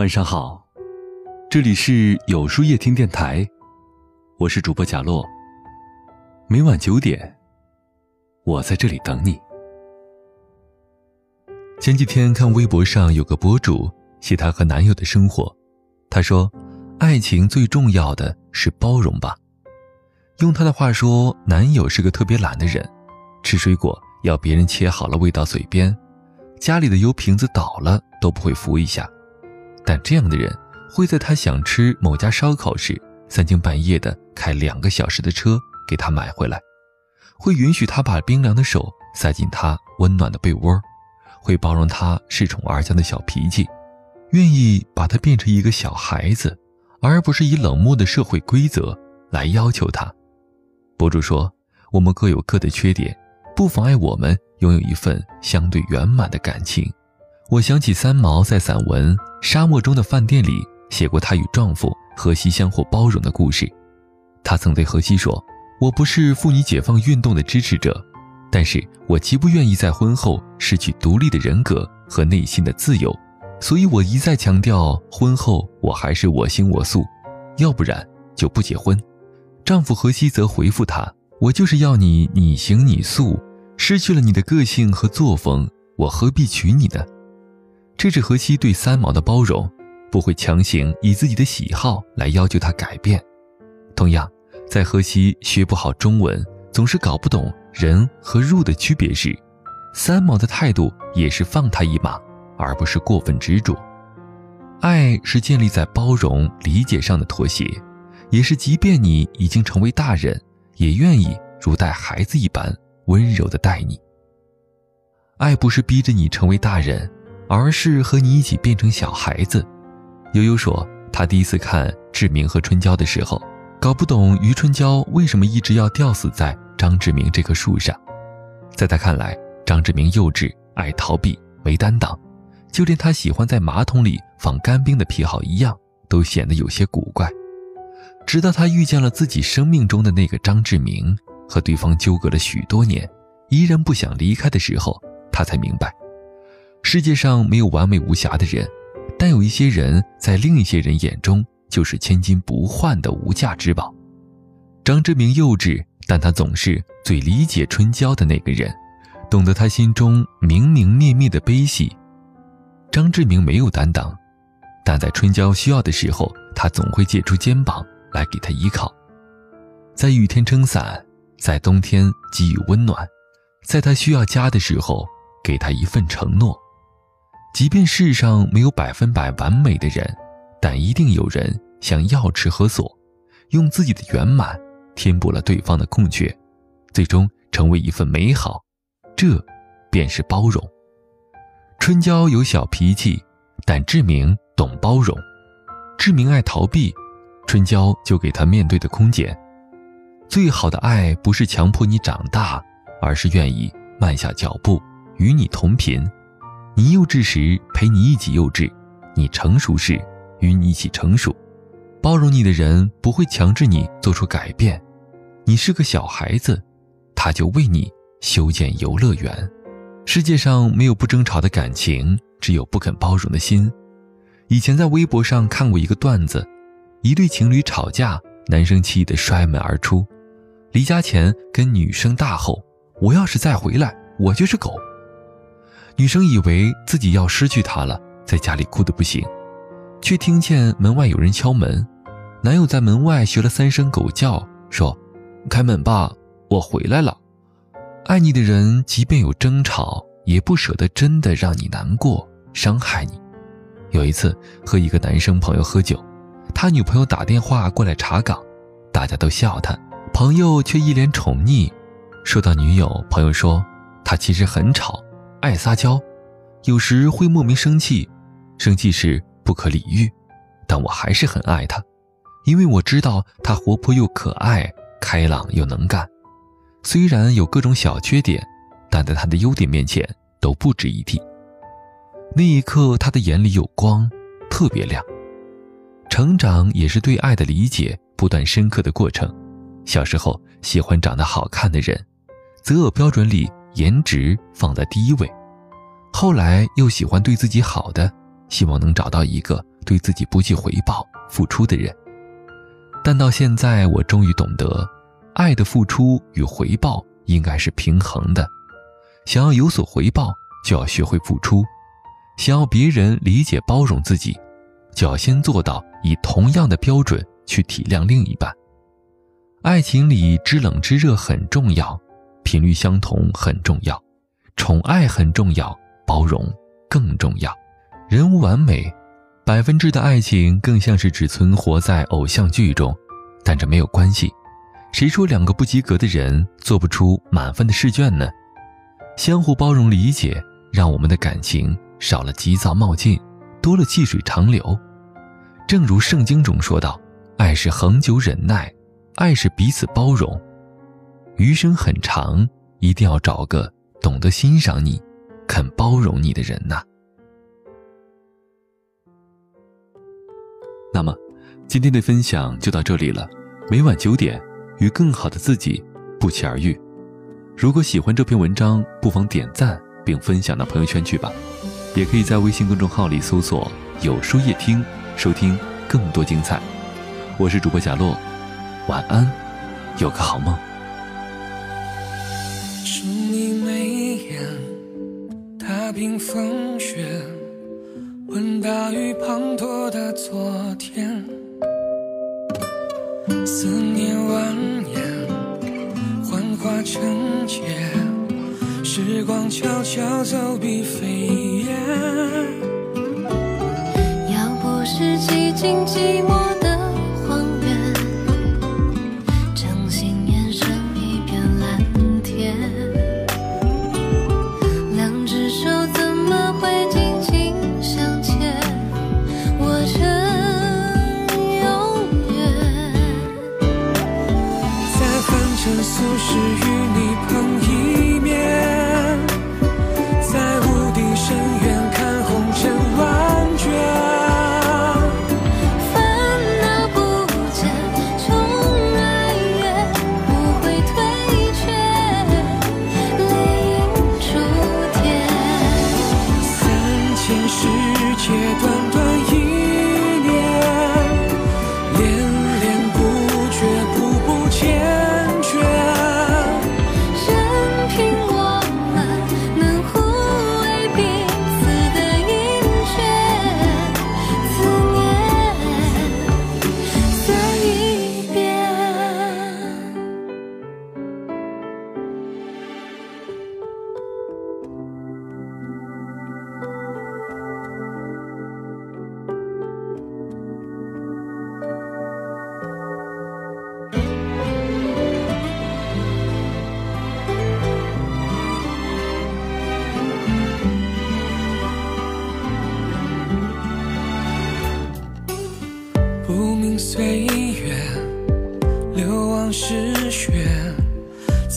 晚上好，这里是有书夜听电台，我是主播贾洛。每晚九点，我在这里等你。前几天看微博上有个博主写她和男友的生活，她说：“爱情最重要的是包容吧。”用她的话说，男友是个特别懒的人，吃水果要别人切好了喂到嘴边，家里的油瓶子倒了都不会扶一下。但这样的人会在他想吃某家烧烤时，三更半夜的开两个小时的车给他买回来，会允许他把冰凉的手塞进他温暖的被窝，会包容他恃宠而骄的小脾气，愿意把他变成一个小孩子，而不是以冷漠的社会规则来要求他。博主说：“我们各有各的缺点，不妨碍我们拥有一份相对圆满的感情。”我想起三毛在散文《沙漠中的饭店》里写过她与丈夫荷西相互包容的故事。她曾对荷西说：“我不是妇女解放运动的支持者，但是我极不愿意在婚后失去独立的人格和内心的自由，所以我一再强调，婚后我还是我行我素，要不然就不结婚。”丈夫荷西则回复她：“我就是要你你行你素，失去了你的个性和作风，我何必娶你呢？”这是荷西对三毛的包容，不会强行以自己的喜好来要求他改变。同样，在荷西学不好中文，总是搞不懂人和入的区别时，三毛的态度也是放他一马，而不是过分执着。爱是建立在包容、理解上的妥协，也是即便你已经成为大人，也愿意如待孩子一般温柔的待你。爱不是逼着你成为大人。而是和你一起变成小孩子。悠悠说，他第一次看志明和春娇的时候，搞不懂余春娇为什么一直要吊死在张志明这棵树上。在他看来，张志明幼稚、爱逃避、没担当，就连他喜欢在马桶里放干冰的癖好一样，都显得有些古怪。直到他遇见了自己生命中的那个张志明，和对方纠葛了许多年，依然不想离开的时候，他才明白。世界上没有完美无瑕的人，但有一些人在另一些人眼中就是千金不换的无价之宝。张志明幼稚，但他总是最理解春娇的那个人，懂得他心中明明灭灭的悲喜。张志明没有担当，但在春娇需要的时候，他总会借出肩膀来给她依靠，在雨天撑伞，在冬天给予温暖，在他需要家的时候给他一份承诺。即便世上没有百分百完美的人，但一定有人像钥匙和锁，用自己的圆满填补了对方的空缺，最终成为一份美好。这，便是包容。春娇有小脾气，但志明懂包容。志明爱逃避，春娇就给他面对的空间。最好的爱不是强迫你长大，而是愿意慢下脚步，与你同频。你幼稚时陪你一起幼稚，你成熟时与你一起成熟。包容你的人不会强制你做出改变。你是个小孩子，他就为你修建游乐园。世界上没有不争吵的感情，只有不肯包容的心。以前在微博上看过一个段子：一对情侣吵架，男生气得摔门而出，离家前跟女生大吼：“我要是再回来，我就是狗。”女生以为自己要失去他了，在家里哭得不行，却听见门外有人敲门。男友在门外学了三声狗叫，说：“开门吧，我回来了。”爱你的人，即便有争吵，也不舍得真的让你难过、伤害你。有一次和一个男生朋友喝酒，他女朋友打电话过来查岗，大家都笑他，朋友却一脸宠溺。说到女友，朋友说他其实很吵。爱撒娇，有时会莫名生气，生气时不可理喻，但我还是很爱他，因为我知道他活泼又可爱，开朗又能干。虽然有各种小缺点，但在他的优点面前都不值一提。那一刻，他的眼里有光，特别亮。成长也是对爱的理解不断深刻的过程。小时候喜欢长得好看的人，择偶标准里。颜值放在第一位，后来又喜欢对自己好的，希望能找到一个对自己不计回报付出的人。但到现在，我终于懂得，爱的付出与回报应该是平衡的。想要有所回报，就要学会付出；想要别人理解包容自己，就要先做到以同样的标准去体谅另一半。爱情里知冷知热很重要，频率相同很重要，宠爱很重要，包容更重要。人无完美。百分之的爱情更像是只存活在偶像剧中，但这没有关系。谁说两个不及格的人做不出满分的试卷呢？相互包容理解，让我们的感情少了急躁冒进，多了细水长流。正如圣经中说道：“爱是恒久忍耐，爱是彼此包容。”余生很长，一定要找个懂得欣赏你、肯包容你的人呐。那么，今天的分享就到这里了。每晚九点，与更好的自己不期而遇。如果喜欢这篇文章，不妨点赞并分享到朋友圈去吧。也可以在微信公众号里搜索“有书夜听”，收听更多精彩。我是主播贾洛，晚安，有个好梦。踏冰风雪。问大雨滂沱的昨天，思念蜿蜒，幻化成劫，时光悄悄走笔飞烟。要不是寂静寂寞。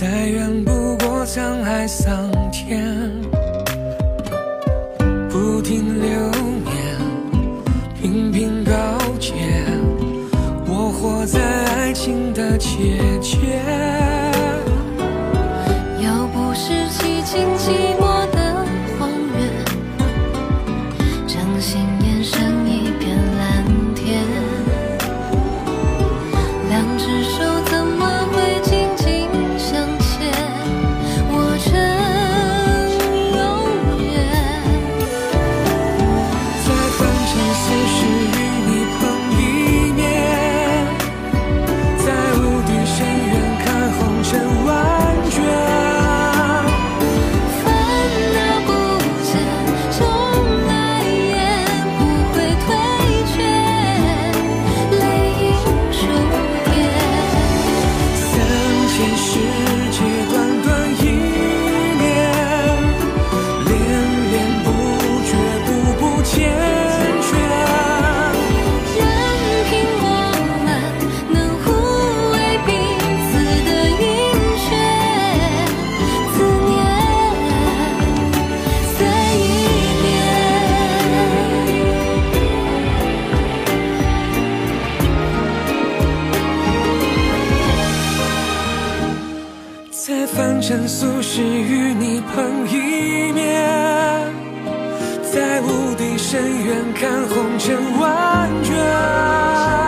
再远不过沧海桑田，不停留念，频频告诫，我活在爱情的结界。要不是寂静寂寞的荒原，真心。尘俗世与你碰一面，在无底深渊看红尘万卷。